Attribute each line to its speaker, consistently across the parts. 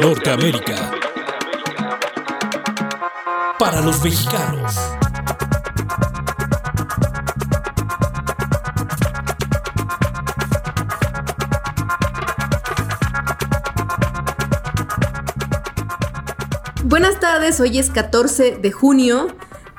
Speaker 1: Norteamérica. Para los mexicanos.
Speaker 2: Buenas tardes, hoy es 14 de junio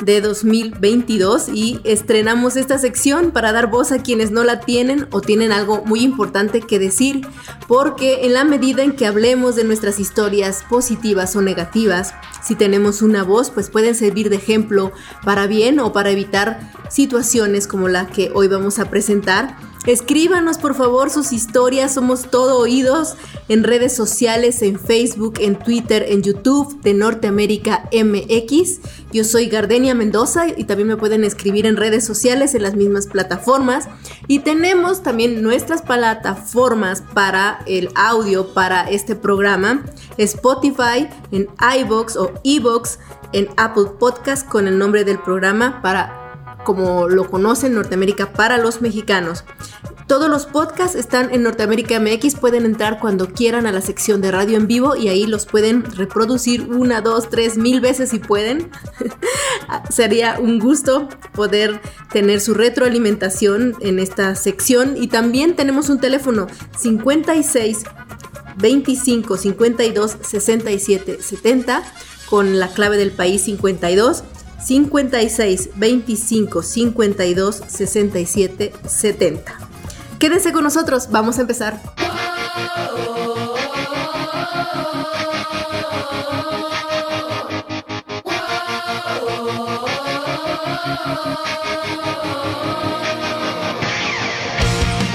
Speaker 2: de 2022 y estrenamos esta sección para dar voz a quienes no la tienen o tienen algo muy importante que decir, porque en la medida en que hablemos de nuestras historias positivas o negativas, si tenemos una voz, pues pueden servir de ejemplo para bien o para evitar situaciones como la que hoy vamos a presentar Escríbanos por favor sus historias, somos todo oídos en redes sociales, en Facebook, en Twitter, en YouTube de Norteamérica MX. Yo soy Gardenia Mendoza y también me pueden escribir en redes sociales en las mismas plataformas. Y tenemos también nuestras plataformas para el audio para este programa, Spotify, en iBox o eBox, en Apple Podcast con el nombre del programa para como lo conocen Norteamérica para los mexicanos. Todos los podcasts están en Norteamérica MX, pueden entrar cuando quieran a la sección de radio en vivo y ahí los pueden reproducir una, dos, tres, mil veces si pueden. Sería un gusto poder tener su retroalimentación en esta sección y también tenemos un teléfono 56 25 52 67 70 con la clave del país 52 56 25 52 67 70. Quédense con nosotros, vamos a empezar.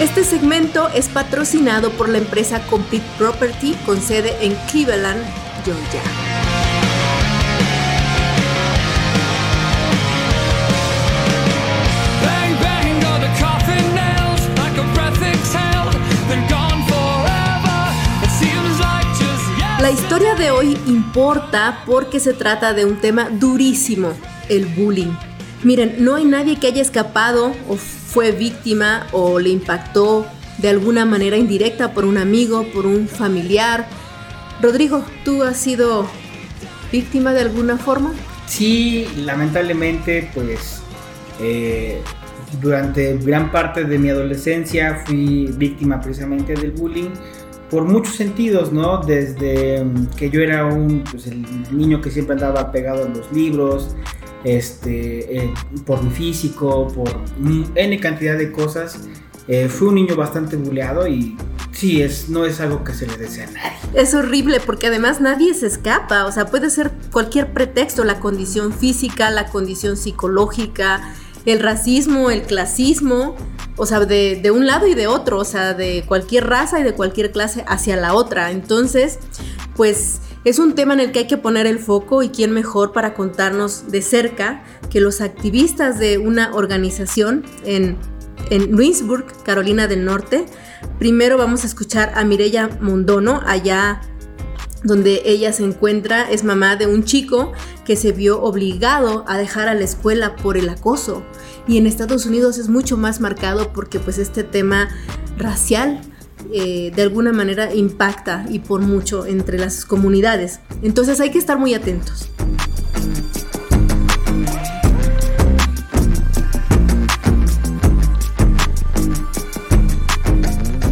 Speaker 2: Este segmento es patrocinado por la empresa Complete Property con sede en Cleveland, Georgia. La historia de hoy importa porque se trata de un tema durísimo, el bullying. Miren, no hay nadie que haya escapado o fue víctima o le impactó de alguna manera indirecta por un amigo, por un familiar. Rodrigo, ¿tú has sido víctima de alguna forma?
Speaker 3: Sí, lamentablemente, pues eh, durante gran parte de mi adolescencia fui víctima precisamente del bullying por muchos sentidos, ¿no? Desde mm, que yo era un, pues, niño que siempre andaba pegado a los libros, este, eh, por mi físico, por N cantidad de cosas. Eh, fui un niño bastante buleado y sí, es, no es algo que se le desea a nadie.
Speaker 2: Es horrible porque además nadie se escapa, o sea, puede ser cualquier pretexto, la condición física, la condición psicológica, el racismo, el clasismo, o sea, de, un lado y de otro, o sea, de cualquier raza y de cualquier clase hacia la otra. Entonces, pues es un tema en el que hay que poner el foco y quién mejor para contarnos de cerca que los activistas de una organización en, en Carolina del Norte. Primero vamos a escuchar a Mireya Mondono, allá donde ella se encuentra, es mamá de un chico que se vio obligado a dejar a la escuela por el acoso. Y en Estados Unidos es mucho más marcado porque pues este tema racial eh, de alguna manera impacta y por mucho entre las comunidades. Entonces hay que estar muy atentos.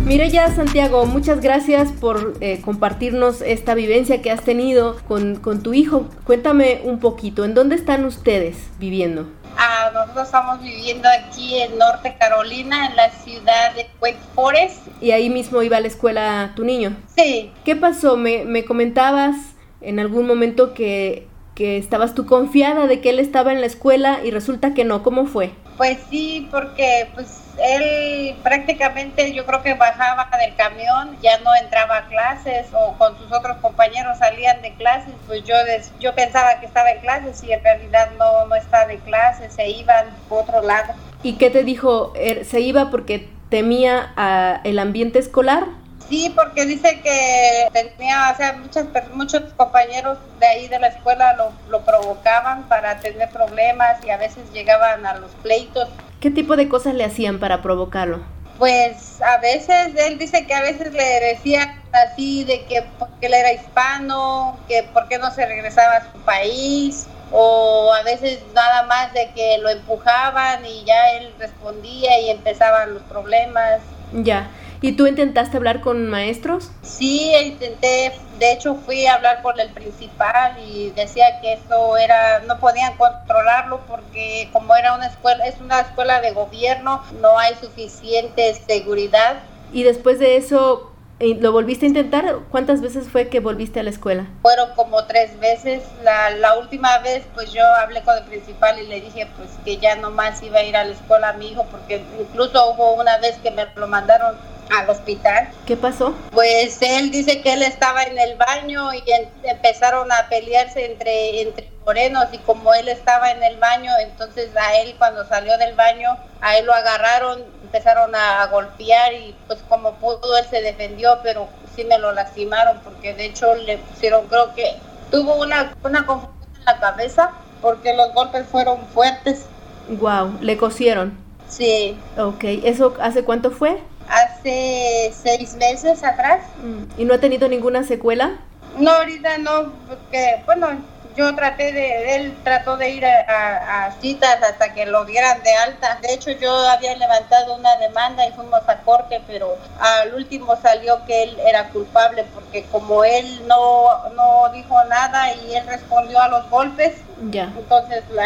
Speaker 2: Mireya Santiago, muchas gracias por eh, compartirnos esta vivencia que has tenido con, tu hijo. Cuéntame un poquito, ¿en dónde están ustedes viviendo?
Speaker 4: Ah, nosotros estamos viviendo aquí en Norte Carolina, en la ciudad de Wake Forest.
Speaker 2: ¿Y ahí mismo iba a la escuela tu niño?
Speaker 4: Sí.
Speaker 2: ¿Qué pasó? Me, me comentabas en algún momento que, que estabas tú confiada de que él estaba en la escuela y resulta que no. ¿Cómo fue?
Speaker 4: Pues sí, porque pues él prácticamente yo creo que bajaba del camión, ya no entraba a clases o con sus otros compañeros salían de clases, pues yo yo pensaba que estaba en clases y en realidad no, no estaba de clases, se iban por otro lado.
Speaker 2: ¿Y qué te dijo? Er, ¿Se iba porque temía a el ambiente escolar?
Speaker 4: Sí, porque dice que tenía, o sea, muchas, muchos compañeros de ahí de la escuela lo, lo provocaban para tener problemas y a veces llegaban a los pleitos
Speaker 2: ¿Qué tipo de cosas le hacían para provocarlo?
Speaker 4: Pues a veces, él dice que a veces le decía así de que porque él era hispano, que por qué no se regresaba a su país, o a veces nada más de que lo empujaban y ya él respondía y empezaban los problemas.
Speaker 2: Ya. ¿Y tú intentaste hablar con maestros?
Speaker 4: Sí, intenté, de hecho fui a hablar con el principal y decía que eso era, no podían controlarlo porque como era una escuela, es una escuela de gobierno, no hay suficiente seguridad.
Speaker 2: Y después de eso, ¿Lo volviste a intentar? ¿Cuántas veces fue que volviste a la escuela?
Speaker 4: Fueron como tres veces. La, la, última vez, pues yo hablé con el principal y le dije pues que ya no más iba a ir a la escuela a mi hijo, porque incluso hubo una vez que me lo mandaron al hospital.
Speaker 2: ¿Qué pasó?
Speaker 4: Pues él dice que él estaba en el baño y empezaron a pelearse entre, entre morenos y como él estaba en el baño, entonces a él cuando salió del baño, a él lo agarraron, empezaron a, golpear y pues como pudo él se defendió, pero sí me lo lastimaron porque de hecho le pusieron, creo que tuvo una, una confusión en la cabeza porque los golpes fueron fuertes.
Speaker 2: Wow, le cosieron.
Speaker 4: Sí.
Speaker 2: Ok, ¿eso hace cuánto fue?
Speaker 4: Hace seis meses atrás.
Speaker 2: Mm, ¿Y no ha tenido ninguna secuela?
Speaker 4: No, ahorita no, porque, bueno, yo traté de, él trató de ir a, citas hasta que lo dieran de alta. De hecho, yo había levantado una demanda y fuimos a corte, pero al último salió que él era culpable porque como él no, no dijo nada y él respondió a los golpes,
Speaker 2: ya.
Speaker 4: entonces la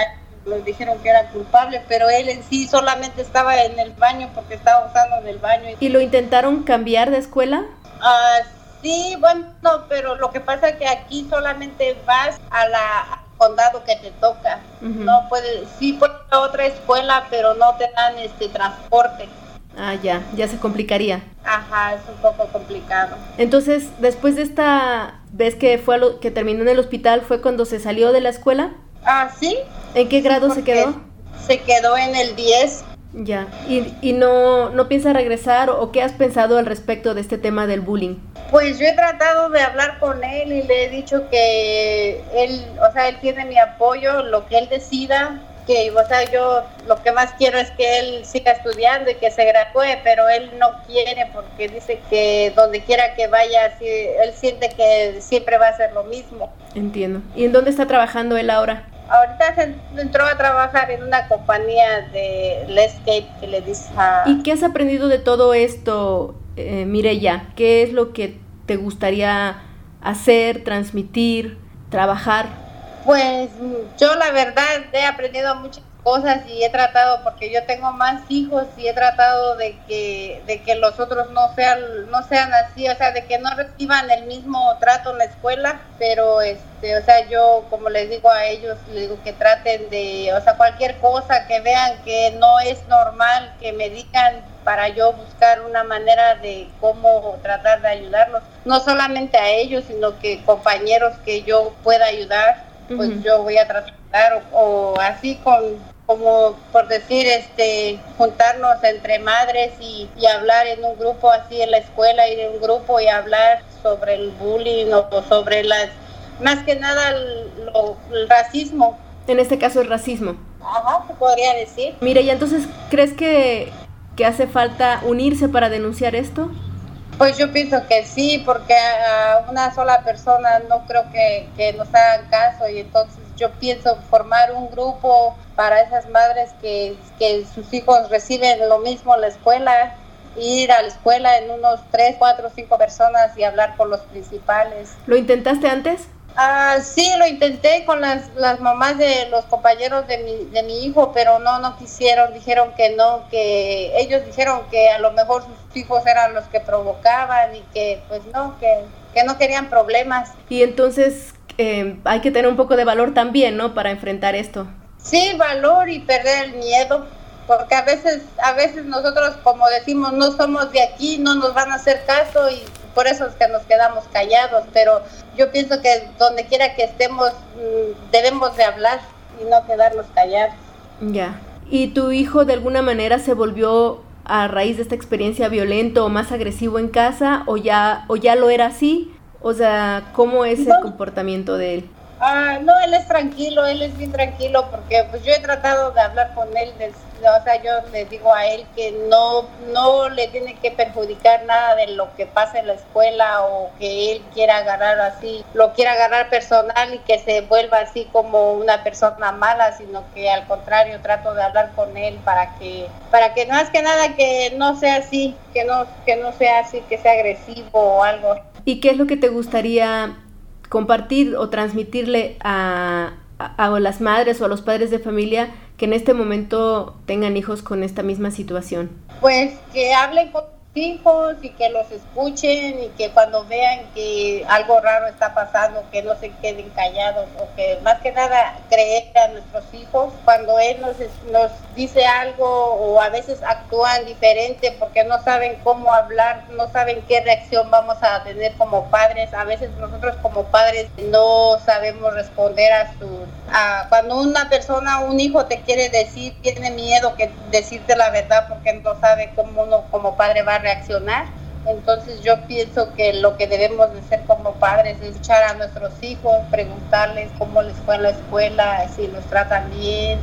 Speaker 4: les dijeron que era culpable, pero él en sí solamente estaba en el baño porque estaba usando en el baño.
Speaker 2: ¿Y lo intentaron cambiar de escuela?
Speaker 4: Ah, sí, bueno, pero lo que pasa es que aquí solamente vas a la condado que te toca. No puedes, sí puedes ir a otra escuela, pero no te dan este transporte.
Speaker 2: Ah, ya, ya se complicaría.
Speaker 4: Ajá, es un poco complicado.
Speaker 2: Entonces, después de esta vez que fue lo, que terminó en el hospital, ¿fue cuando se salió de la escuela?
Speaker 4: Ah, sí.
Speaker 2: ¿En qué grado se quedó?
Speaker 4: Se quedó en el 10.
Speaker 2: Ya. ¿Y, y no, no piensa regresar o qué has pensado al respecto de este tema del bullying?
Speaker 4: Pues yo he tratado de hablar con él y le he dicho que él, o sea, él tiene mi apoyo, lo que él decida, que, o sea, yo lo que más quiero es que él siga estudiando y que se gradúe, pero él no quiere porque dice que donde quiera que vaya, él siente que siempre va a ser lo mismo.
Speaker 2: Entiendo. ¿Y en dónde está trabajando él ahora?
Speaker 4: Ahorita se entró a trabajar en una compañía de landscape que le dice
Speaker 2: ¿Y qué has aprendido de todo esto, eh, Mireya? ¿Qué es lo que te gustaría hacer, transmitir, trabajar?
Speaker 4: Pues yo la verdad he aprendido muchas cosas y he tratado, porque yo tengo más hijos y he tratado de que, de que los otros no sean, no sean así, o sea, de que no reciban el mismo trato en la escuela, pero este, o sea, yo como les digo a ellos, les digo que traten de, o sea, cualquier cosa que vean que no es normal, que me digan para yo buscar una manera de cómo tratar de ayudarlos, no solamente a ellos, sino que compañeros que yo pueda ayudar, pues yo voy a tratar o, así con como por decir este juntarnos entre madres y, hablar en un grupo así en la escuela ir en un grupo y hablar sobre el bullying o, sobre las más que nada el, racismo.
Speaker 2: En este caso el racismo.
Speaker 4: Ajá se podría decir.
Speaker 2: Mire y entonces crees que que hace falta unirse para denunciar esto
Speaker 4: pues yo pienso que sí, porque a una sola persona no creo que, que nos hagan caso y entonces yo pienso formar un grupo para esas madres que, que sus hijos reciben lo mismo en la escuela, ir a la escuela en unos 3, 4, 5 personas y hablar con los principales.
Speaker 2: ¿Lo intentaste antes?
Speaker 4: Ah, sí, lo intenté con las, las mamás de los compañeros de mi, de mi hijo, pero no, no quisieron, dijeron que no, que ellos dijeron que a lo mejor sus hijos eran los que provocaban y que pues no, que, que no querían problemas.
Speaker 2: Y entonces, eh, hay que tener un poco de valor también, ¿no? Para enfrentar esto.
Speaker 4: Sí, valor y perder el miedo, porque a veces, a veces nosotros, como decimos, no somos de aquí, no nos van a hacer caso y por eso es que nos quedamos callados, pero yo pienso que donde quiera que estemos mm, debemos de hablar y no quedarnos callados.
Speaker 2: Ya. ¿Y tu hijo de alguna manera se volvió a raíz de esta experiencia violento o más agresivo en casa o ya o ya lo era así? O sea, ¿cómo es el comportamiento de él?
Speaker 4: Ah, no, él es tranquilo, él es bien tranquilo porque pues yo he tratado de hablar con él, o sea, yo le digo a él que no, no le tiene que perjudicar nada de lo que pasa en la escuela o que él quiera agarrar así, lo quiera agarrar personal y que se vuelva así como una persona mala, sino que al contrario trato de hablar con él para que, para que más que nada que no sea así, que no, que no sea así, que sea agresivo o algo.
Speaker 2: ¿Y qué es lo que te gustaría compartir o transmitirle a, las madres o a los padres de familia que en este momento tengan hijos con esta misma situación?
Speaker 4: Pues que hablen hijos y que los escuchen y que cuando vean que algo raro está pasando, que no se queden callados o que más que nada creer a nuestros hijos cuando él nos, nos dice algo o a veces actúan diferente porque no saben cómo hablar, no saben qué reacción vamos a tener como padres. A veces nosotros como padres no sabemos responder a sus... A, cuando una persona, un hijo te quiere decir, tiene miedo que decirte la verdad porque no sabe cómo uno como padre va a reaccionar. Entonces yo pienso que lo que debemos de hacer como padres es escuchar a nuestros hijos, preguntarles cómo les fue en la escuela, si los tratan bien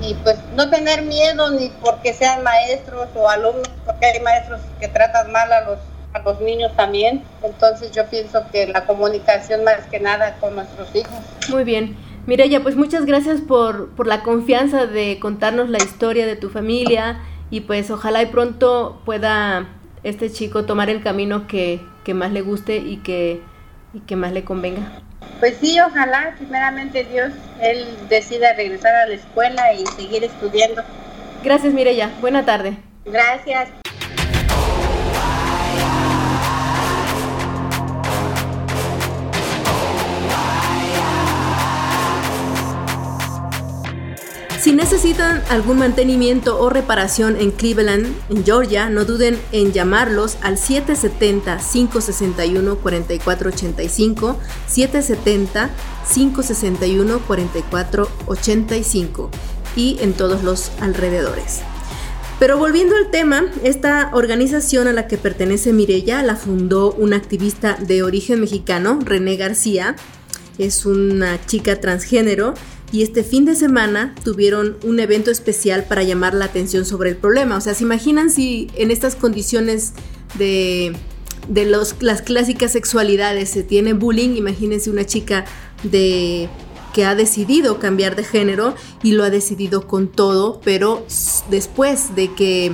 Speaker 4: y pues no tener miedo ni porque sean maestros o alumnos, porque hay maestros que tratan mal a los a los niños también. Entonces yo pienso que la comunicación más que nada con nuestros hijos.
Speaker 2: Muy bien. Mireya, pues muchas gracias por, por la confianza de contarnos la historia de tu familia y pues ojalá y pronto pueda este chico tomar el camino que, más le guste y que, y que más le convenga.
Speaker 4: Pues sí, ojalá, primeramente Dios, él decida regresar a la escuela y seguir estudiando.
Speaker 2: Gracias, Mireya. Buena tarde.
Speaker 4: Gracias.
Speaker 2: Si necesitan algún mantenimiento o reparación en Cleveland, en Georgia, no duden en llamarlos al 770-561-4485, 770-561-4485 y en todos los alrededores. Pero volviendo al tema, esta organización a la que pertenece Mirella la fundó una activista de origen mexicano, René García. Es una chica transgénero y este fin de semana tuvieron un evento especial para llamar la atención sobre el problema. O sea, ¿se imaginan si en estas condiciones de, de los, las clásicas sexualidades se tiene bullying? Imagínense una chica de que ha decidido cambiar de género y lo ha decidido con todo, pero después de que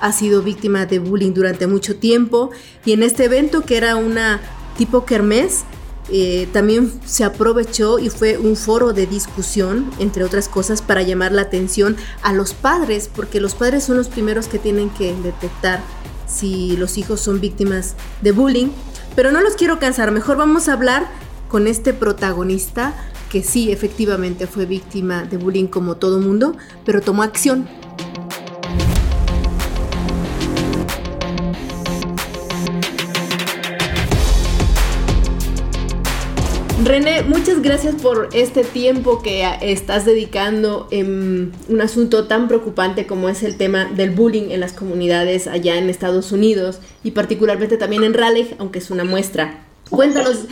Speaker 2: ha sido víctima de bullying durante mucho tiempo y en este evento que era una tipo kermés, eh, también se aprovechó y fue un foro de discusión, entre otras cosas, para llamar la atención a los padres, porque los padres son los primeros que tienen que detectar si los hijos son víctimas de bullying. Pero no los quiero cansar, mejor vamos a hablar con este protagonista que sí, efectivamente fue víctima de bullying como todo mundo, pero tomó acción René, muchas gracias por este tiempo que estás dedicando en un asunto tan preocupante como es el tema del bullying en las comunidades allá en Estados Unidos y particularmente también en Raleigh, aunque es una muestra. Cuéntanos,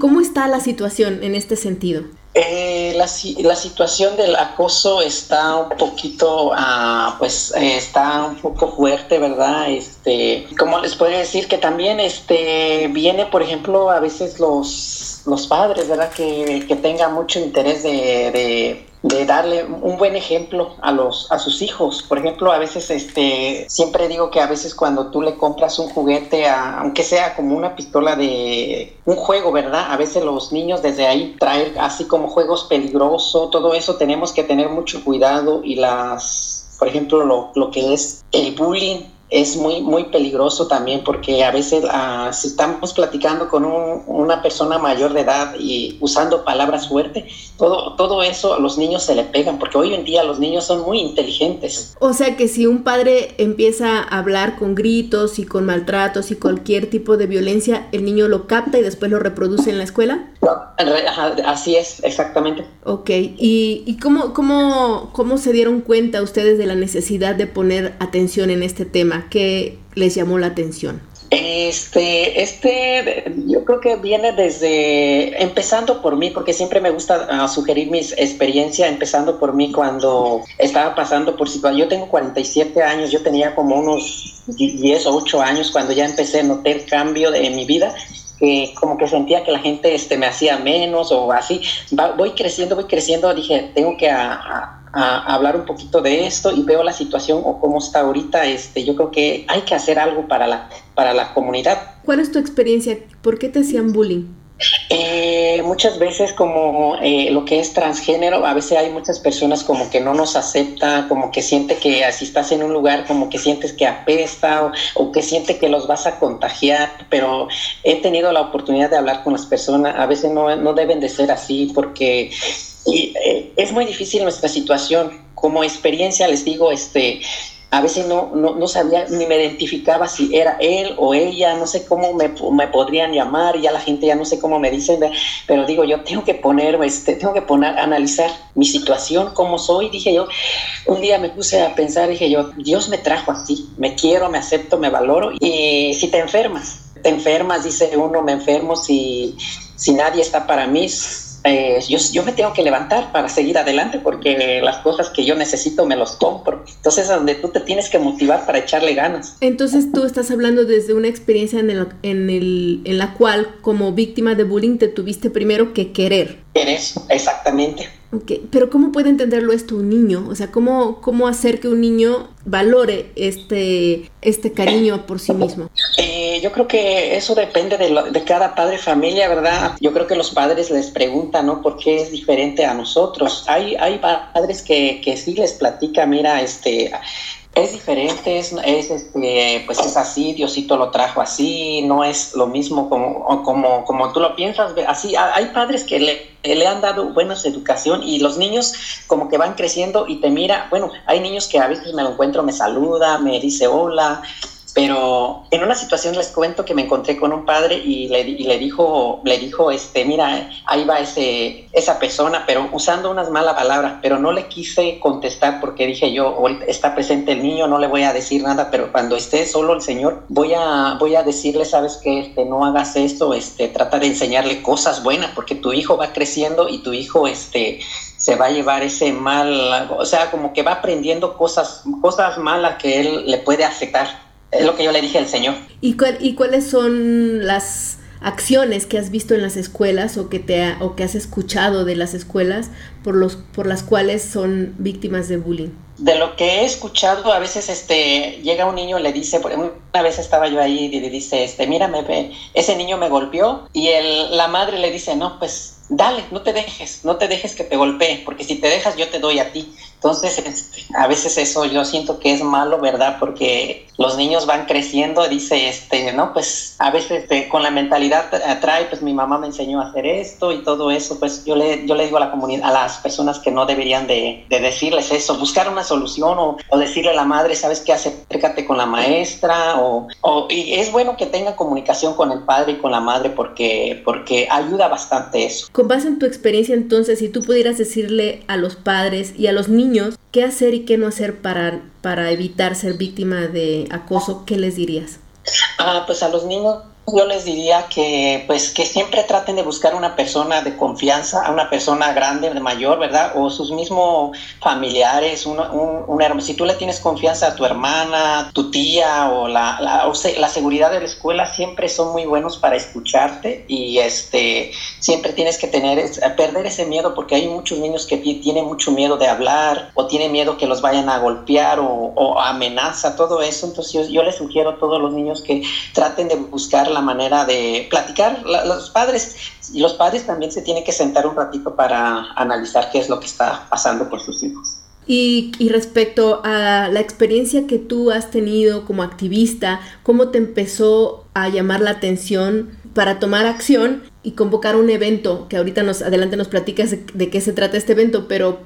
Speaker 2: ¿cómo está la situación en este sentido?
Speaker 5: Eh, la, situación del acoso está un poquito, ah, pues eh, está un poco fuerte, ¿verdad? Este, como les podría decir que también este, viene, por ejemplo, a veces los los padres, ¿verdad? Que, que tengan mucho interés de, darle un buen ejemplo a los a sus hijos. Por ejemplo, a veces este siempre digo que a veces cuando tú le compras un juguete, aunque sea como una pistola de un juego, ¿verdad? A veces los niños desde ahí traen así como juegos peligrosos, todo eso tenemos que tener mucho cuidado y las, por ejemplo, lo, lo que es el bullying es muy, muy peligroso también porque a veces ah, si estamos platicando con una persona mayor de edad y usando palabras fuertes, todo, todo eso a los niños se le pegan porque hoy en día los niños son muy inteligentes.
Speaker 2: O sea que si un padre empieza a hablar con gritos y con maltratos y cualquier tipo de violencia, el niño lo capta y después lo reproduce en la escuela.
Speaker 5: así es, exactamente.
Speaker 2: Ok, ¿y, y cómo, cómo, cómo se dieron cuenta ustedes de la necesidad de poner atención en este tema? Que les llamó la atención?
Speaker 5: Este, este, yo creo que viene desde, empezando por mí, porque siempre me gusta ah, sugerir mis experiencias, empezando por mí cuando estaba pasando por situación. Yo tengo 47 años, yo tenía como unos 10 o 8 años cuando ya empecé a notar cambio de, en mi vida que como que sentía que la gente este, me hacía menos o así. voy creciendo, voy creciendo, dije, tengo que a, a, hablar un poquito de esto y veo la situación o cómo está ahorita. Este, yo creo que hay que hacer algo para la, para la comunidad.
Speaker 2: ¿Cuál es tu experiencia? ¿Por qué te hacían bullying?
Speaker 5: Eh, muchas veces como eh, lo que es transgénero, a veces hay muchas personas como que no nos acepta, como que siente que así estás en un lugar, como que sientes que apesta o, que siente que los vas a contagiar, pero he tenido la oportunidad de hablar con las personas, a veces no, no deben de ser así porque eh, es muy difícil nuestra situación. Como experiencia les digo, este, a veces no, no, sabía ni me identificaba si era él o ella, no sé cómo me, me, podrían llamar, ya la gente ya no sé cómo me dicen, pero digo, yo tengo que poner, este, tengo que poner, analizar mi situación, cómo soy, dije yo, un día me puse a pensar, dije yo, Dios me trajo así, me quiero, me acepto, me valoro, y si te enfermas, te enfermas, dice uno, me enfermo si, si nadie está para mí, eh, yo, yo, me tengo que levantar para seguir adelante porque las cosas que yo necesito me los compro. Entonces es donde tú te tienes que motivar para echarle ganas.
Speaker 2: Entonces tú estás hablando desde una experiencia en, el, en, el, en la cual como víctima de bullying te tuviste primero que querer.
Speaker 5: Querer, exactamente.
Speaker 2: Okay. Pero ¿cómo puede entenderlo esto un niño? O sea, ¿cómo, cómo hacer que un niño valore este, este cariño por sí mismo?
Speaker 5: Eh, yo creo que eso depende de, de, cada padre familia, ¿verdad? Yo creo que los padres les preguntan, ¿no? ¿Por qué es diferente a nosotros? Hay, hay padres que, que sí les platica, mira, este, es diferente, es, es este, pues es así, Diosito lo trajo así, no es lo mismo como, como, como tú lo piensas, así, hay padres que le, le han dado buena educación y los niños como que van creciendo y te mira, bueno, hay niños que a veces me lo encuentro, me saluda, me dice hola, pero en una situación les cuento que me encontré con un padre y le, le dijo, le dijo, este, mira, ahí va ese, esa persona, pero usando unas malas palabras, pero no le quise contestar porque dije yo, está presente el niño, no le voy a decir nada, pero cuando esté solo el Señor, voy a, voy a decirle, sabes que este, no hagas esto, este, trata de enseñarle cosas buenas, porque tu hijo va creciendo y tu hijo, este, se va a llevar ese mal, o sea, como que va aprendiendo cosas, cosas malas que él le puede afectar. Es lo que yo le dije al Señor.
Speaker 2: ¿Y, ¿Y cuáles son las acciones que has visto en las escuelas o que, te o que has escuchado de las escuelas por, los, por las cuales son víctimas de bullying?
Speaker 5: De lo que he escuchado, a veces este, llega un niño le dice, una vez estaba yo ahí y le dice, este, mira, ese niño me golpeó y el, la madre le dice, no, pues dale, no te dejes, no te dejes que te golpee, porque si te dejas yo te doy a ti. Entonces, este, a veces eso yo siento que es malo, ¿verdad? Porque los niños van creciendo, dice, este, ¿no? Pues a veces este, con la mentalidad atrae, pues mi mamá me enseñó a hacer esto y todo eso, pues yo le, yo le digo a la comunidad, a las personas que no deberían de, decirles eso, buscar una solución o, decirle a la madre, ¿sabes qué? Acércate con la maestra o, o, y es bueno que tenga comunicación con el padre y con la madre porque, porque ayuda bastante eso.
Speaker 2: Con base en tu experiencia entonces, si tú pudieras decirle a los padres y a los niños, qué hacer y qué no hacer para, para evitar ser víctima de acoso, ¿qué les dirías?
Speaker 5: Ah, pues a los niños yo les diría que pues que siempre traten de buscar una persona de confianza, a una persona grande, de mayor, ¿verdad? O sus mismos familiares, un, un, si tú le tienes confianza a tu hermana, tu tía o la, la, la, seguridad de la escuela siempre son muy buenos para escucharte y este siempre tienes que tener perder ese miedo porque hay muchos niños que tienen mucho miedo de hablar o tienen miedo que los vayan a golpear o, o amenaza, todo eso. Entonces yo, yo les sugiero a todos los niños que traten de buscar la manera de platicar. los padres y los padres también se tienen que sentar un ratito para analizar qué es lo que está pasando por sus hijos.
Speaker 2: Y, respecto a la experiencia que tú has tenido como activista, ¿cómo te empezó a llamar la atención para tomar acción y convocar un evento? Que ahorita nos adelante nos platicas de, de qué se trata este evento, pero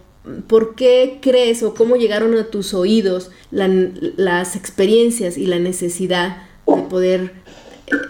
Speaker 2: ¿por qué crees o cómo llegaron a tus oídos la, las experiencias y la necesidad de poder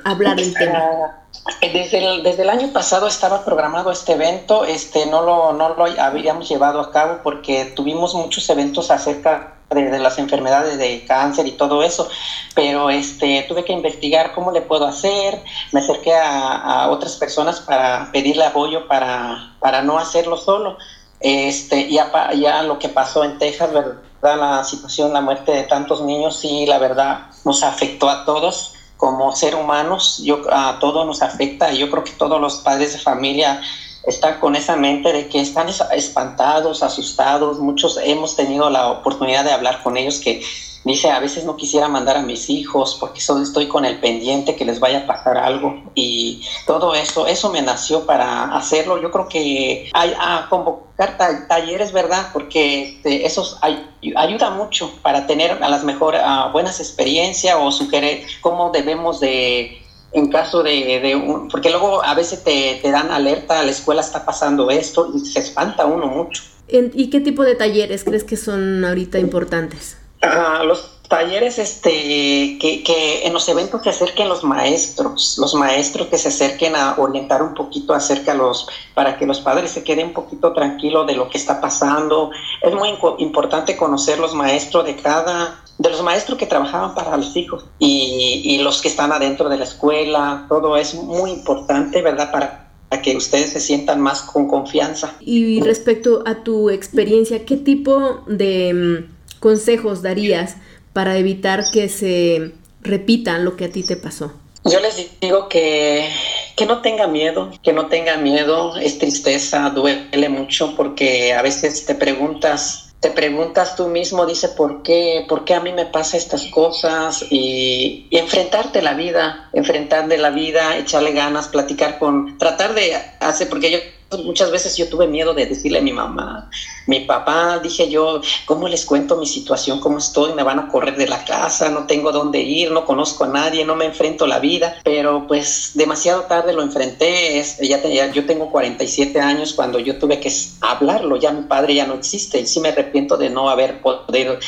Speaker 2: hablar del tema?
Speaker 5: Desde el, desde el año pasado estaba programado este evento, este, no, lo, no lo habíamos llevado a cabo porque tuvimos muchos eventos acerca de, las enfermedades de cáncer y todo eso, pero este, tuve que investigar cómo le puedo hacer, me acerqué a, otras personas para pedirle apoyo para, para no hacerlo solo. Este, ya, ya lo que pasó en Texas, ¿verdad? La situación, la muerte de tantos niños, sí, la verdad, nos afectó a todos como ser humanos, yo, a todos nos afecta y yo creo que todos los padres de familia están con esa mente de que están espantados, asustados. Muchos hemos tenido la oportunidad de hablar con ellos que dice, a veces no quisiera mandar a mis hijos porque solo estoy con el pendiente que les vaya a pasar algo. Y todo eso, eso me nació para hacerlo. Yo creo que hay a convocar talleres, ¿verdad? Porque este, eso ayuda mucho para tener a las mejores, buenas experiencias o sugerir cómo debemos de en caso de, un, porque luego a veces te, dan alerta, la escuela está pasando esto y se espanta uno mucho.
Speaker 2: ¿Y qué tipo de talleres crees que son ahorita importantes?
Speaker 5: Ah, los talleres este, que, que, en los eventos se acerquen los maestros, los maestros que se acerquen a orientar un poquito acerca los, para que los padres se queden un poquito tranquilos de lo que está pasando. Es muy importante conocer los maestros de cada, de los maestros que trabajaban para los hijos y, y los que están adentro de la escuela, todo es muy importante, ¿verdad? Para que ustedes se sientan más con confianza.
Speaker 2: Y respecto a tu experiencia, ¿qué tipo de mm, consejos darías para evitar que se repitan lo que a ti te pasó?
Speaker 5: Yo les digo que, que no tenga miedo, que no tenga miedo, es tristeza, duele mucho porque a veces te preguntas, te preguntas tú mismo, dice, ¿por qué? ¿Por qué a mí me pasa estas cosas? Y, y enfrentarte la vida, enfrentar la vida, echarle ganas, platicar con, tratar de hacer, porque yo muchas veces yo tuve miedo de decirle a mi mamá, mi papá, dije yo, ¿cómo les cuento mi situación, cómo estoy? Me van a correr de la casa, no tengo dónde ir, no conozco a nadie, no me enfrento a la vida, pero pues demasiado tarde lo enfrenté, es, ya tenía, yo tengo 47 años cuando yo tuve que hablarlo, ya mi padre ya no existe y sí me arrepiento de no haber podido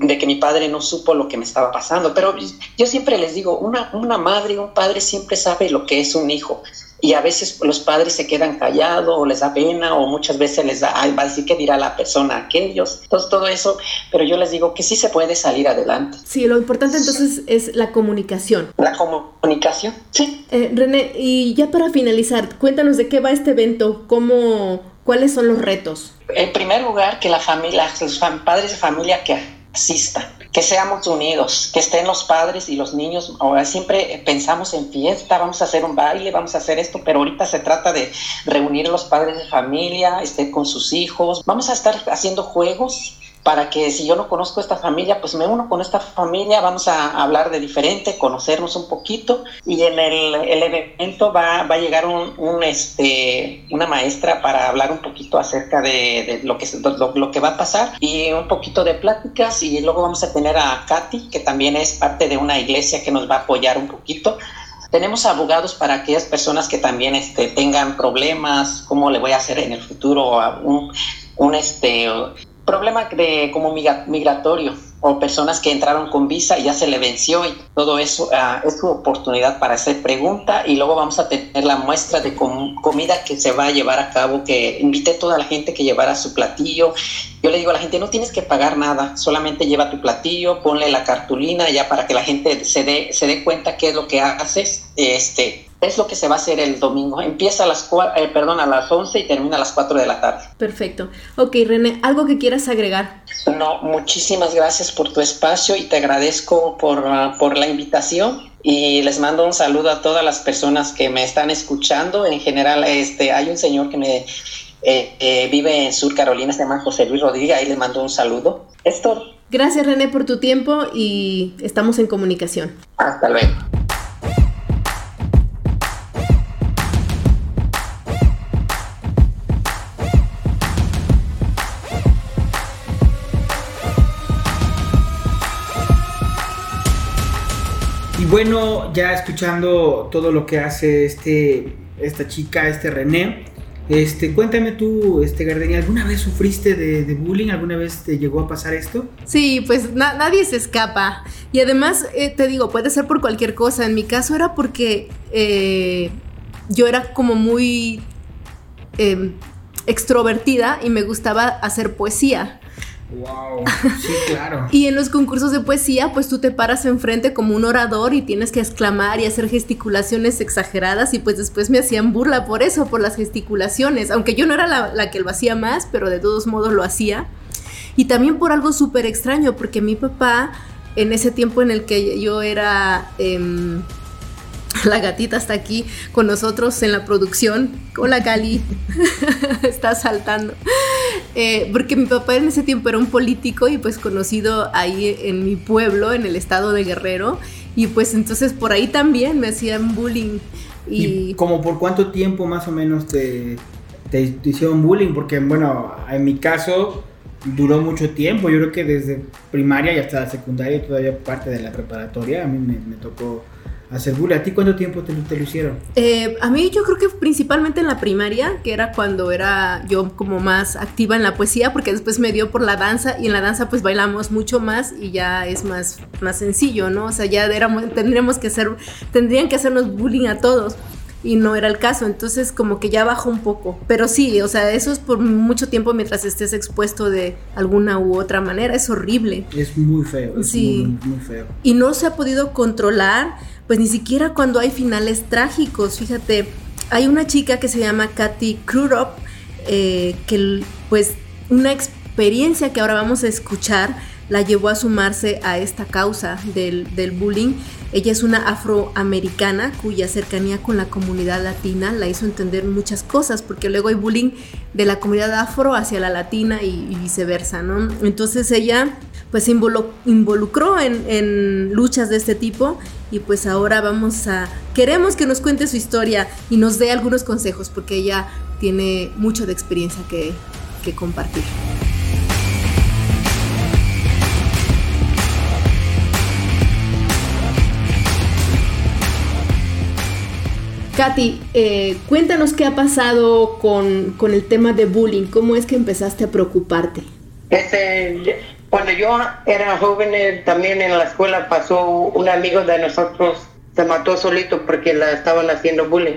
Speaker 5: de que mi padre no supo lo que me estaba pasando, pero yo siempre les digo, una, una madre, un padre siempre sabe lo que es un hijo y a veces los padres se quedan callados o les da pena o muchas veces les da, ay, va a decir qué dirá la persona aquellos, entonces todo eso, pero yo les digo que sí se puede salir adelante.
Speaker 2: Sí, lo importante entonces es la comunicación.
Speaker 5: La comunicación, sí.
Speaker 2: Eh, René, y ya para finalizar, cuéntanos de qué va este evento, cómo, cuáles son los retos.
Speaker 5: En primer lugar, que la familia, los padres de familia que que seamos unidos, que estén los padres y los niños. Ahora siempre pensamos en fiesta, vamos a hacer un baile, vamos a hacer esto, pero ahorita se trata de reunir a los padres de familia, estén con sus hijos. Vamos a estar haciendo juegos para que si yo no conozco esta familia, pues me uno con esta familia, vamos a hablar de diferente, conocernos un poquito y en el, el evento va, va, a llegar un, este, una maestra para hablar un poquito acerca de, lo, que, lo, lo, que va a pasar y un poquito de pláticas y luego vamos a tener a Katy, que también es parte de una iglesia que nos va a apoyar un poquito. Tenemos abogados para aquellas personas que también este, tengan problemas, cómo le voy a hacer en el futuro un, un este, problema de como migratorio o personas que entraron con visa y ya se le venció y todo eso ah, es su oportunidad para hacer pregunta y luego vamos a tener la muestra de comida que se va a llevar a cabo que invité a toda la gente que llevara su platillo. Yo le digo a la gente no tienes que pagar nada solamente lleva tu platillo ponle la cartulina ya para que la gente se dé se dé cuenta qué es lo que haces este es lo que se va a hacer el domingo. Empieza a las, eh, perdón, a las 11 y termina a las 4 de la tarde.
Speaker 2: Perfecto. Ok, René, ¿algo que quieras agregar?
Speaker 5: No, muchísimas gracias por tu espacio y te agradezco por, ah, por la invitación y les mando un saludo a todas las personas que me están escuchando. En general, este, hay un señor que me eh, eh, vive en Sur Carolina, se llama José Luis Rodríguez, ahí les mando un saludo. Es
Speaker 2: Gracias René por tu tiempo y estamos en comunicación.
Speaker 5: Hasta luego.
Speaker 3: Bueno, ya escuchando todo lo que hace este, esta chica, este René, este, cuéntame tú, este Gardenia, ¿alguna vez sufriste de, bullying? ¿Alguna vez te llegó a pasar esto?
Speaker 2: Sí, pues nadie se escapa. Y además, eh, te digo, puede ser por cualquier cosa. En mi caso era porque eh, yo era como muy em, extrovertida y me gustaba hacer poesía.
Speaker 3: Wow, sí, claro.
Speaker 2: y en los concursos de poesía, pues tú te paras enfrente como un orador y tienes que exclamar y hacer gesticulaciones exageradas y pues después me hacían burla por eso, por las gesticulaciones, aunque yo no era la, la que lo hacía más, pero de todos modos lo hacía. Y también por algo súper extraño, porque mi papá, en ese tiempo en el que yo era... Eh, la gatita está aquí con nosotros en la producción. Hola Cali, está saltando. Eh, porque mi papá en ese tiempo era un político y pues conocido ahí en mi pueblo, en el estado de Guerrero. Y pues entonces por ahí también me hacían bullying.
Speaker 3: Y, como por cuánto tiempo más o menos te, te, hicieron bullying? Porque bueno, en mi caso duró mucho tiempo. Yo creo que desde primaria y hasta la secundaria, todavía parte de la preparatoria, a mí me, me tocó hacer bullying. ¿A ti cuánto tiempo te, lo hicieron?
Speaker 2: Eh, a mí yo creo que principalmente en la primaria, que era cuando era yo como más activa en la poesía, porque después me dio por la danza y en la danza pues bailamos mucho más y ya es más, más sencillo, ¿no? O sea, ya tendríamos que hacer, tendrían que hacernos bullying a todos y no era el caso, entonces como que ya bajó un poco, pero sí, o sea, eso es por mucho tiempo mientras estés expuesto de alguna u otra manera, es horrible.
Speaker 3: Es muy feo, es sí. muy, muy feo.
Speaker 2: Y no se ha podido controlar pues ni siquiera cuando hay finales trágicos. Fíjate, hay una chica que se llama Katy Krurop, eh, que pues una experiencia que ahora vamos a escuchar la llevó a sumarse a esta causa del, del bullying. Ella es una afroamericana cuya cercanía con la comunidad latina la hizo entender muchas cosas, porque luego hay bullying de la comunidad afro hacia la latina y, viceversa, ¿no? Entonces ella pues se involucró en, en, luchas de este tipo y pues ahora vamos a, queremos que nos cuente su historia y nos dé algunos consejos porque ella tiene mucho de experiencia que, que compartir. Katy, eh, cuéntanos qué ha pasado con, con, el tema de bullying, cómo es que empezaste a preocuparte.
Speaker 6: Este, cuando yo era joven, eh, también en la escuela pasó un amigo de nosotros, se mató solito porque la estaban haciendo bullying.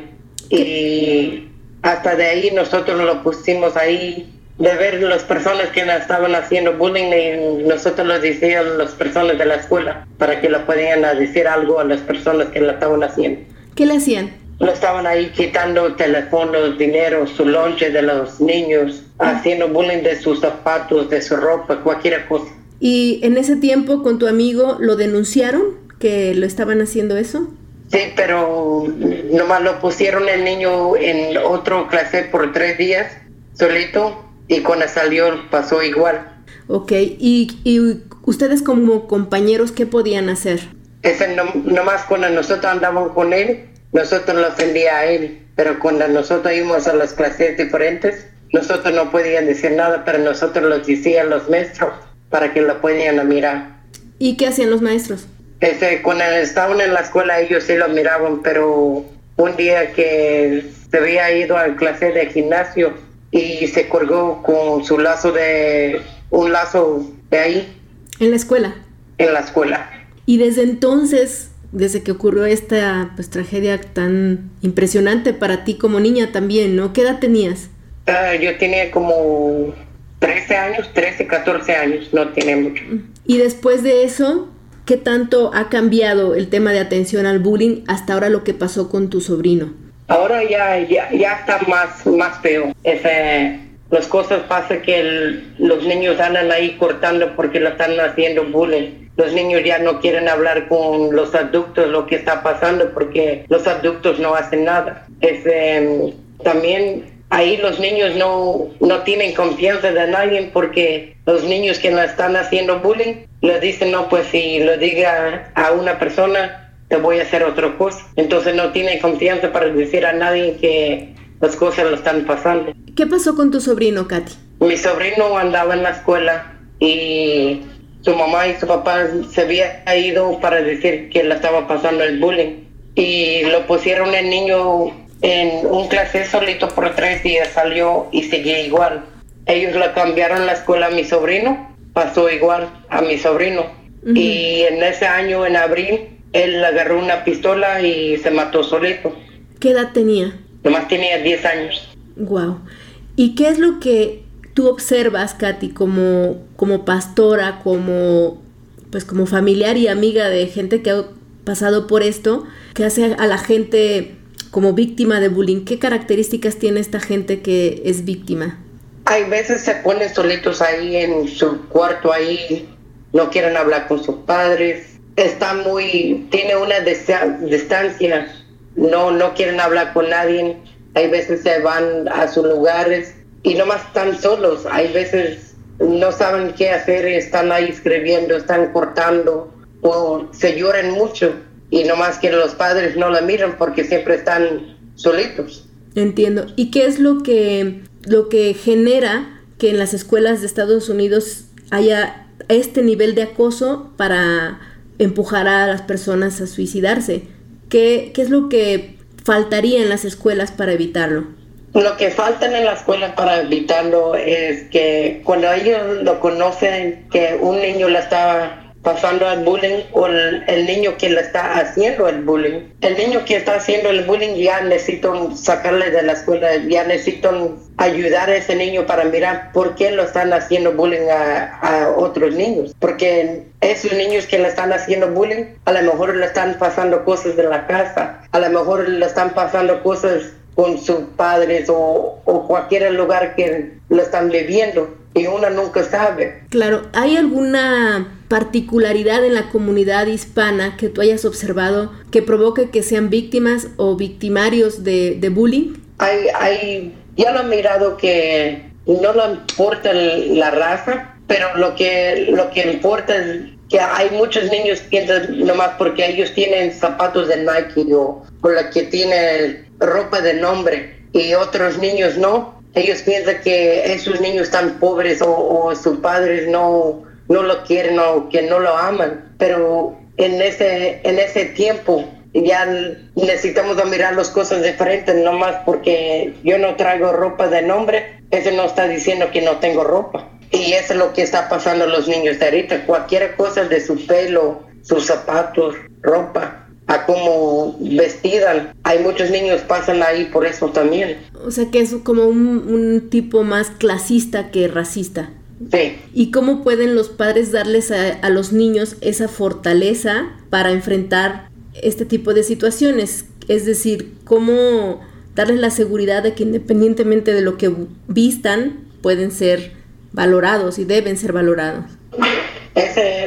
Speaker 6: Y hasta de ahí nosotros lo pusimos ahí de ver las personas que la estaban haciendo bullying y nosotros lo decíamos las personas de la escuela para que le podían decir algo a las personas que la estaban haciendo.
Speaker 2: ¿Qué le hacían?
Speaker 6: Lo estaban ahí quitando teléfonos, dinero, su lonche de los niños, haciendo bullying de sus zapatos, de su ropa, cualquier cosa.
Speaker 2: ¿Y en ese tiempo con tu amigo lo denunciaron que lo estaban haciendo eso?
Speaker 6: Sí, pero nomás lo pusieron el niño en otro clase por tres días, solito, y cuando salió pasó igual.
Speaker 2: Ok, ¿y, y ustedes como compañeros qué podían hacer?
Speaker 6: Ese no, nomás cuando nosotros andábamos con él, nosotros lo ofendía a él, pero cuando nosotros íbamos a las clases diferentes, nosotros no podían decir nada, pero nosotros lo decían los maestros para que lo pudieran mirar.
Speaker 2: ¿Y qué hacían los maestros?
Speaker 6: Ese, cuando estaban en la escuela ellos sí lo miraban, pero un día que se había ido a clase de gimnasio y se colgó con su lazo de un lazo de ahí.
Speaker 2: ¿En la escuela?
Speaker 6: En la escuela.
Speaker 2: Y desde entonces desde que ocurrió esta pues, tragedia tan impresionante para ti como niña también, ¿no? ¿Qué edad tenías?
Speaker 6: Uh, yo tenía como 13 años, 13, 14 años, no tiene mucho.
Speaker 2: Y después de eso, ¿qué tanto ha cambiado el tema de atención al bullying hasta ahora lo que pasó con tu sobrino?
Speaker 6: Ahora ya, ya, ya está más, más feo. Ese, las cosas pasan que el, los niños andan ahí cortando porque lo están haciendo bullying los niños ya no quieren hablar con los adultos lo que está pasando porque los adultos no hacen nada. Es, em, también ahí los niños no, no tienen confianza de nadie porque los niños que la están haciendo bullying le dicen, no, pues si lo diga a una persona, te voy a hacer otra cosa. Entonces no tienen confianza para decir a nadie que las cosas lo están pasando.
Speaker 2: ¿Qué pasó con tu sobrino, Katy?
Speaker 6: Mi sobrino andaba en la escuela y su mamá y su papá se había ido para decir que le estaba pasando el bullying y lo pusieron el niño en un clase solito por tres días, salió y seguía igual. Ellos le cambiaron la escuela a mi sobrino, pasó igual a mi sobrino. Y en ese año, en abril, él agarró una pistola y se mató solito.
Speaker 2: ¿Qué edad tenía?
Speaker 6: Nomás tenía 10 años.
Speaker 2: Wow. ¿Y qué es lo que tú observas, Katy, como, como pastora, como, pues como familiar y amiga de gente que ha pasado por esto, que hace a la gente como víctima de bullying? ¿Qué características tiene esta gente que es víctima?
Speaker 6: Hay veces se ponen solitos ahí en su cuarto ahí, no quieren hablar con sus padres, está muy, tiene una distancia, no, no quieren hablar con nadie, hay veces se van a sus lugares y nomás están solos, hay veces no saben qué hacer, están ahí escribiendo, están cortando o se lloran mucho y nomás que los padres no la miran porque siempre están solitos.
Speaker 2: Entiendo. ¿Y qué es lo que, lo que genera que en las escuelas de Estados Unidos haya este nivel de acoso para empujar a las personas a suicidarse? ¿Qué, qué es lo que faltaría en las escuelas para evitarlo?
Speaker 6: Lo que falta en la escuela para evitarlo es que cuando ellos lo conocen que un niño la está pasando al bullying o el, niño que le está haciendo el bullying. El niño que está haciendo el bullying ya necesito sacarle de la escuela, ya necesito ayudar a ese niño para mirar por qué lo están haciendo bullying a, a otros niños. Porque esos niños que le están haciendo bullying, a lo mejor le están pasando cosas de la casa, a lo mejor le están pasando cosas con sus padres o, o cualquier lugar que lo están viviendo y uno nunca sabe.
Speaker 2: Claro, ¿hay alguna particularidad en la comunidad hispana que tú hayas observado que provoque que sean víctimas o victimarios de, de bullying?
Speaker 6: Hay, hay, ya lo he mirado que no le importa la raza, pero lo que, lo que importa es que hay muchos niños que nomás porque ellos tienen zapatos de Nike o, o la que tiene ropa de nombre y otros niños no, ellos piensan que esos niños están pobres o, sus padres no, no lo quieren o que no lo aman, pero en ese, en ese tiempo ya necesitamos mirar las cosas diferentes, no más porque yo no traigo ropa de nombre, eso no está diciendo que no tengo ropa. Y es lo que está pasando a los niños de ahorita, cualquier cosa de su pelo, sus zapatos, ropa, a cómo vestidan. Hay muchos niños pasan ahí por eso también.
Speaker 2: O sea que es como un, tipo más clasista que racista.
Speaker 6: Sí.
Speaker 2: ¿Y cómo pueden los padres darles a, los niños esa fortaleza para enfrentar este tipo de situaciones? Es decir, ¿cómo darles la seguridad de que independientemente de lo que vistan, pueden ser valorados y deben ser valorados?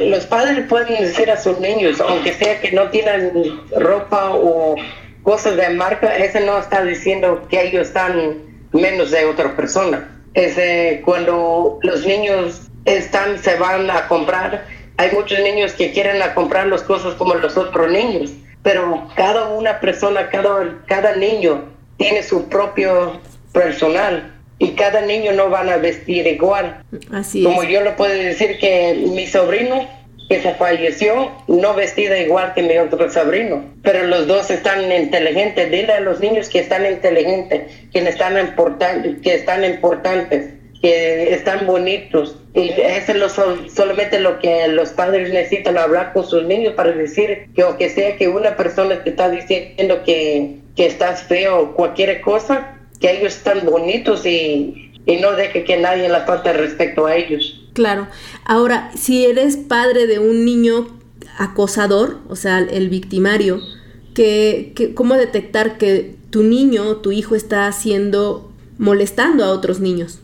Speaker 6: Los padres pueden decir a sus niños, aunque sea que no tienen ropa o cosas de marca, ese no está diciendo que ellos están menos de otra persona. Ese, cuando los niños están, se van a comprar, hay muchos niños que quieren a comprar las cosas como los otros niños, pero cada una persona, cada, cada niño tiene su propio personal y cada niño no van a vestir igual.
Speaker 2: Así
Speaker 6: Como yo lo puedo decir que mi sobrino que se falleció no vestida igual que mi otro sobrino, pero los dos están inteligentes. Dile a los niños que están inteligentes, que están importantes, que están importantes, que están bonitos. Y eso es solamente lo que los padres necesitan hablar con sus niños para decir que aunque sea que una persona te está diciendo que, que estás feo o cualquier cosa, que ellos están bonitos y, y no deje que nadie la falta respecto a ellos.
Speaker 2: Claro. Ahora, si eres padre de un niño acosador, o sea, el victimario, que, ¿cómo detectar que tu niño o tu hijo está haciendo, molestando a otros niños?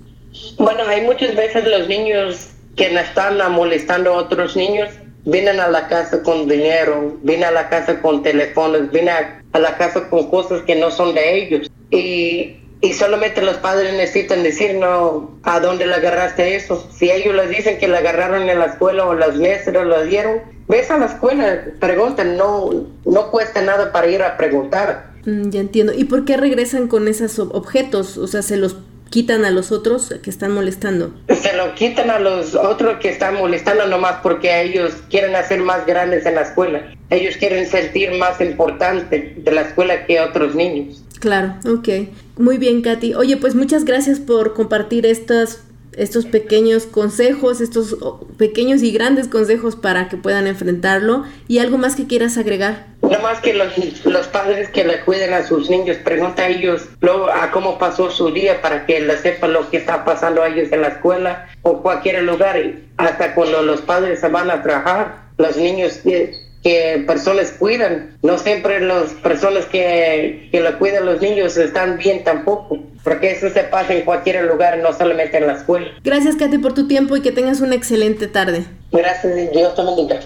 Speaker 6: Bueno, hay muchas veces los niños que están molestando a otros niños vienen a la casa con dinero, vienen a la casa con teléfonos, vienen a, a la casa con cosas que no son de ellos. Y y solamente los padres necesitan decir no a dónde le agarraste eso. Si ellos les dicen que le agarraron en la escuela o las maestras lo dieron, ves a la escuela, preguntan, no, no cuesta nada para ir a preguntar.
Speaker 2: Mm, ya entiendo. ¿Y por qué regresan con esos objetos? O sea, se los quitan a los otros que están molestando.
Speaker 6: Se lo quitan a los otros que están molestando nomás porque ellos quieren hacer más grandes en la escuela. Ellos quieren sentir más importante de la escuela que otros niños.
Speaker 2: Claro, ok. Muy bien, Katy. Oye, pues muchas gracias por compartir estas, estos pequeños consejos, estos pequeños y grandes consejos para que puedan enfrentarlo. ¿Y algo más que quieras agregar?
Speaker 6: Nada más que los, los padres que le cuiden a sus niños, pregunta a ellos luego a cómo pasó su día para que le sepan lo que está pasando a ellos en la escuela o cualquier lugar. Hasta cuando los padres se van a trabajar, los niños que, personas cuidan, no siempre las personas que, que le cuidan a los niños están bien tampoco. Porque eso se pasa en cualquier lugar, no solamente en la escuela.
Speaker 2: Gracias, Katy, por tu tiempo y que tengas una excelente tarde.
Speaker 6: Gracias, Dios te bendiga.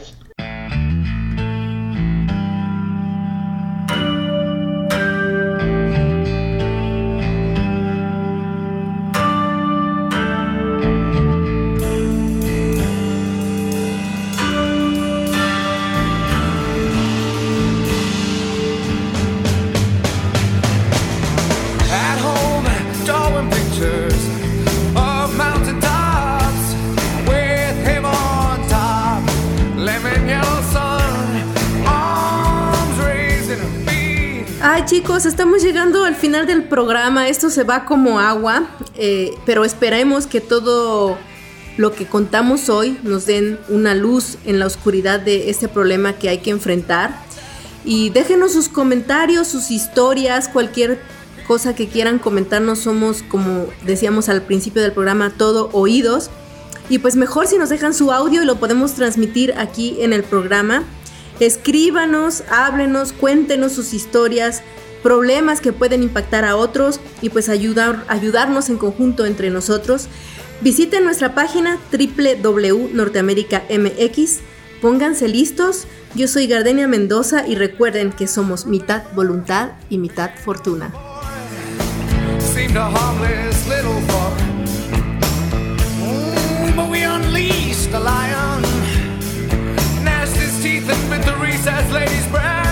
Speaker 2: Estamos llegando al final del programa. Esto se va como agua, eh, pero esperemos que todo lo que contamos hoy nos den una luz en la oscuridad de este problema que hay que enfrentar. Y déjenos sus comentarios, sus historias, cualquier cosa que quieran comentarnos. Somos, como decíamos al principio del programa, todo oídos. Y pues mejor si nos dejan su audio y lo podemos transmitir aquí en el programa. Escríbanos, háblenos, cuéntenos sus historias, problemas que pueden impactar a otros y pues ayudar, ayudarnos en conjunto entre nosotros. Visiten nuestra página www.norteamericamx. Pónganse listos. Yo soy Gardenia Mendoza y recuerden que somos mitad voluntad y mitad fortuna.
Speaker 7: Mm, teeth and lady's.